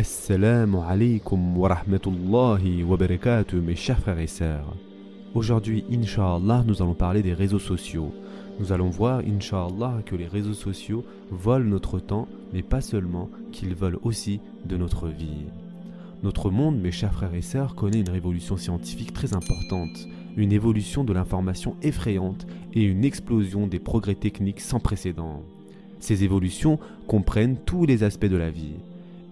Assalamu alaikum wa rahmatullahi wa barakatuh mes chers frères et sœurs. Aujourd'hui, Inch'Allah, nous allons parler des réseaux sociaux. Nous allons voir, Inch'Allah, que les réseaux sociaux volent notre temps, mais pas seulement, qu'ils volent aussi de notre vie. Notre monde, mes chers frères et sœurs, connaît une révolution scientifique très importante, une évolution de l'information effrayante et une explosion des progrès techniques sans précédent. Ces évolutions comprennent tous les aspects de la vie.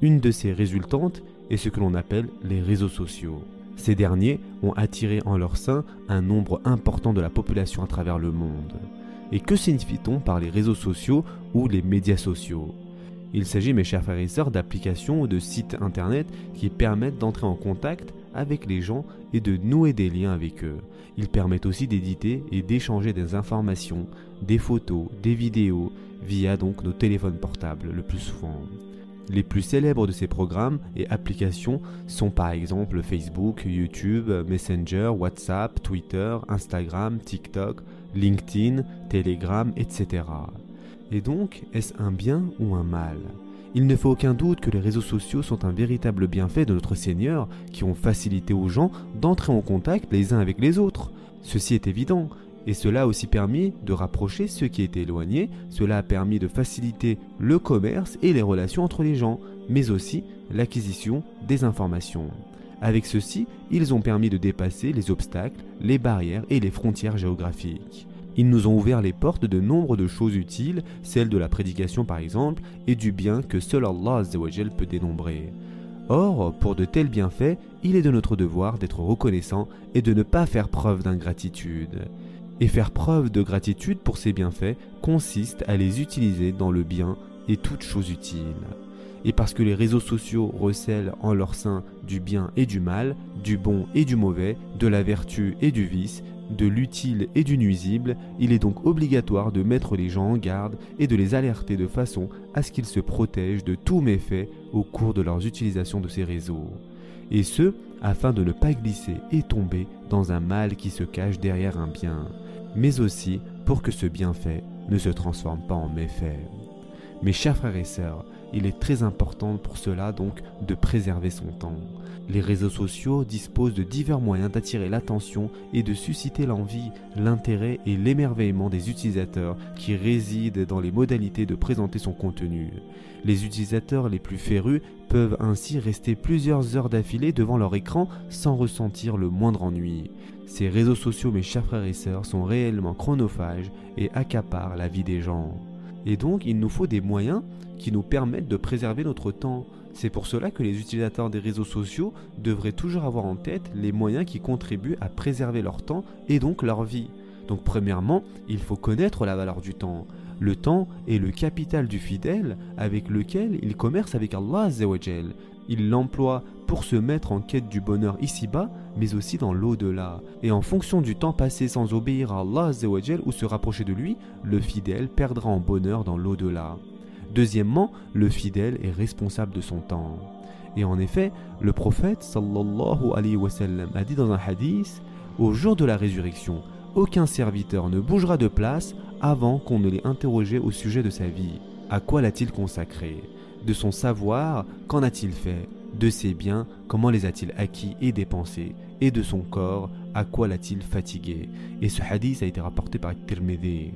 Une de ces résultantes est ce que l'on appelle les réseaux sociaux. Ces derniers ont attiré en leur sein un nombre important de la population à travers le monde. Et que signifie-t-on par les réseaux sociaux ou les médias sociaux? Il s'agit, mes chers frères et sœurs, d'applications ou de sites internet qui permettent d'entrer en contact avec les gens et de nouer des liens avec eux. Ils permettent aussi d'éditer et d'échanger des informations, des photos, des vidéos via donc nos téléphones portables le plus souvent. Les plus célèbres de ces programmes et applications sont par exemple Facebook, YouTube, Messenger, WhatsApp, Twitter, Instagram, TikTok, LinkedIn, Telegram, etc. Et donc, est-ce un bien ou un mal? Il ne fait aucun doute que les réseaux sociaux sont un véritable bienfait de notre Seigneur qui ont facilité aux gens d'entrer en contact les uns avec les autres. Ceci est évident, et cela a aussi permis de rapprocher ceux qui étaient éloignés, cela a permis de faciliter le commerce et les relations entre les gens, mais aussi l'acquisition des informations. Avec ceci, ils ont permis de dépasser les obstacles, les barrières et les frontières géographiques. Ils nous ont ouvert les portes de nombre de choses utiles, celles de la prédication par exemple, et du bien que seul Allah peut dénombrer. Or, pour de tels bienfaits, il est de notre devoir d'être reconnaissant et de ne pas faire preuve d'ingratitude. Et faire preuve de gratitude pour ces bienfaits consiste à les utiliser dans le bien et toutes choses utiles. Et parce que les réseaux sociaux recèlent en leur sein du bien et du mal, du bon et du mauvais, de la vertu et du vice, de l'utile et du nuisible, il est donc obligatoire de mettre les gens en garde et de les alerter de façon à ce qu'ils se protègent de tous méfaits au cours de leurs utilisations de ces réseaux. Et ce, afin de ne pas glisser et tomber dans un mal qui se cache derrière un bien mais aussi pour que ce bienfait ne se transforme pas en méfait. Mes chers frères et sœurs, il est très important pour cela donc de préserver son temps. Les réseaux sociaux disposent de divers moyens d'attirer l'attention et de susciter l'envie, l'intérêt et l'émerveillement des utilisateurs qui résident dans les modalités de présenter son contenu. Les utilisateurs les plus férus peuvent ainsi rester plusieurs heures d'affilée devant leur écran sans ressentir le moindre ennui. Ces réseaux sociaux, mes chers frères et sœurs, sont réellement chronophages et accaparent la vie des gens. Et donc, il nous faut des moyens qui nous permettent de préserver notre temps. C'est pour cela que les utilisateurs des réseaux sociaux devraient toujours avoir en tête les moyens qui contribuent à préserver leur temps et donc leur vie. Donc premièrement, il faut connaître la valeur du temps. Le temps est le capital du fidèle avec lequel il commerce avec Allah il l'emploie pour se mettre en quête du bonheur ici-bas, mais aussi dans l'au-delà. Et en fonction du temps passé sans obéir à Allah ou se rapprocher de lui, le fidèle perdra en bonheur dans l'au-delà. Deuxièmement, le fidèle est responsable de son temps. Et en effet, le prophète a dit dans un hadith Au jour de la résurrection, aucun serviteur ne bougera de place avant qu'on ne l'ait interrogé au sujet de sa vie. À quoi l'a-t-il consacré? De son savoir, qu'en a-t-il fait? De ses biens, comment les a-t-il acquis et dépensés Et de son corps, à quoi l'a-t-il fatigué. Et ce hadith a été rapporté par Tirmidhi.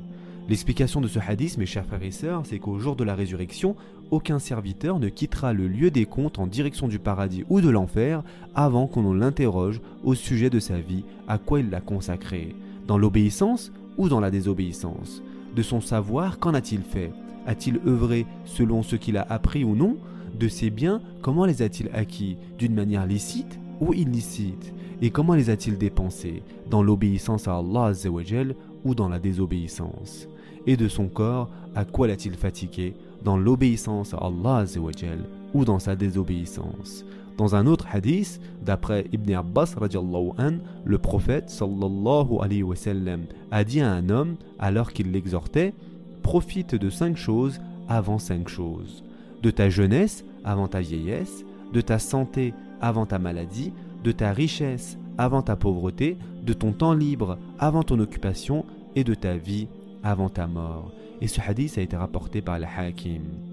L'explication de ce hadith, mes chers frères et sœurs, c'est qu'au jour de la résurrection, aucun serviteur ne quittera le lieu des comptes en direction du paradis ou de l'enfer avant qu'on l'interroge au sujet de sa vie, à quoi il l'a consacré, dans l'obéissance ou dans la désobéissance, de son savoir, qu'en a-t-il fait? A-t-il œuvré selon ce qu'il a appris ou non? De ses biens, comment les a-t-il acquis? D'une manière licite ou illicite? Et comment les a-t-il dépensés? Dans l'obéissance à Allah ou dans la désobéissance? Et de son corps, à quoi l'a-t-il fatigué? Dans l'obéissance à Allah ou dans sa désobéissance? Dans un autre hadith, d'après Ibn Abbas an, le prophète sallallahu alayhi wa sallam, a dit à un homme alors qu'il l'exhortait profite de cinq choses avant cinq choses. De ta jeunesse avant ta vieillesse, de ta santé avant ta maladie, de ta richesse avant ta pauvreté, de ton temps libre avant ton occupation et de ta vie avant ta mort. Et ce hadith a été rapporté par le Hakim.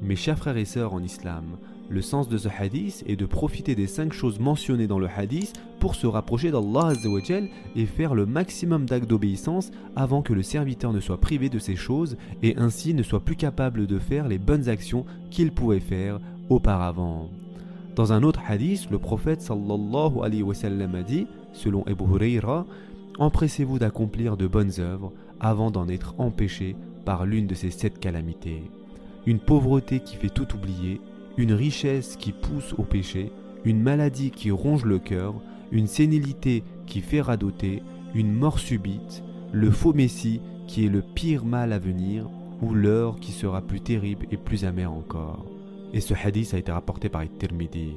Mes chers frères et sœurs en islam, Le sens de ce hadith est de profiter des cinq choses mentionnées dans le hadith pour se rapprocher d'Allah et faire le maximum d'actes d'obéissance avant que le serviteur ne soit privé de ces choses et ainsi ne soit plus capable de faire les bonnes actions qu'il pouvait faire auparavant. Dans un autre hadith, le prophète sallallahu alayhi wa sallam a dit, selon Abu Huraira, Empressez-vous d'accomplir de bonnes œuvres avant d'en être empêché par l'une de ces sept calamités. Une pauvreté qui fait tout oublier, une richesse qui pousse au péché, une maladie qui ronge le cœur, une sénilité qui fait radoter, une mort subite, le faux messie qui est le pire mal à venir, ou l'heure qui sera plus terrible et plus amère encore. Et ce hadith a été rapporté par Tirmidhi.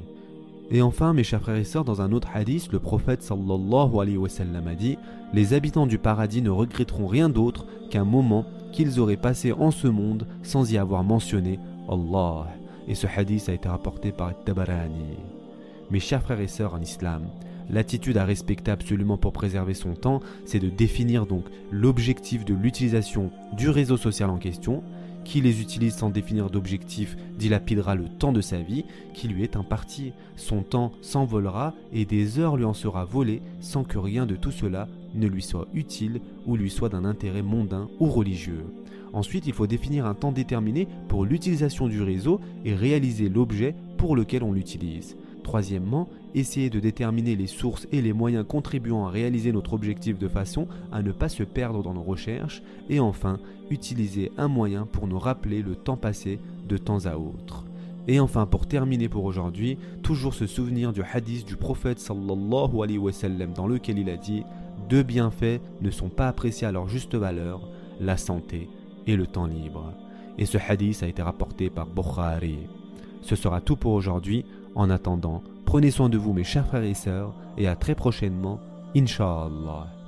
Et enfin, mes chers frères et sœurs, dans un autre hadith, le prophète sallallahu alayhi wa sallam a dit Les habitants du paradis ne regretteront rien d'autre qu'un moment qu'ils auraient passé en ce monde sans y avoir mentionné Allah. Et ce hadith a été rapporté par Tabarani. Mes chers frères et sœurs en islam, l'attitude à respecter absolument pour préserver son temps, c'est de définir donc l'objectif de l'utilisation du réseau social en question, qui les utilise sans définir d'objectif dilapidera le temps de sa vie qui lui est imparti. Son temps s'envolera et des heures lui en sera volées sans que rien de tout cela ne lui soit utile ou lui soit d'un intérêt mondain ou religieux. Ensuite, il faut définir un temps déterminé pour l'utilisation du réseau et réaliser l'objet pour lequel on l'utilise. Troisièmement, essayer de déterminer les sources et les moyens contribuant à réaliser notre objectif de façon à ne pas se perdre dans nos recherches. Et enfin, utiliser un moyen pour nous rappeler le temps passé de temps à autre. Et enfin, pour terminer pour aujourd'hui, toujours se souvenir du hadith du prophète sallallahu alayhi wa sallam dans lequel il a dit Deux bienfaits ne sont pas appréciés à leur juste valeur, la santé et le temps libre. Et ce hadith a été rapporté par Bukhari. Ce sera tout pour aujourd'hui. En attendant, prenez soin de vous mes chers frères et sœurs et à très prochainement, Inch'Allah.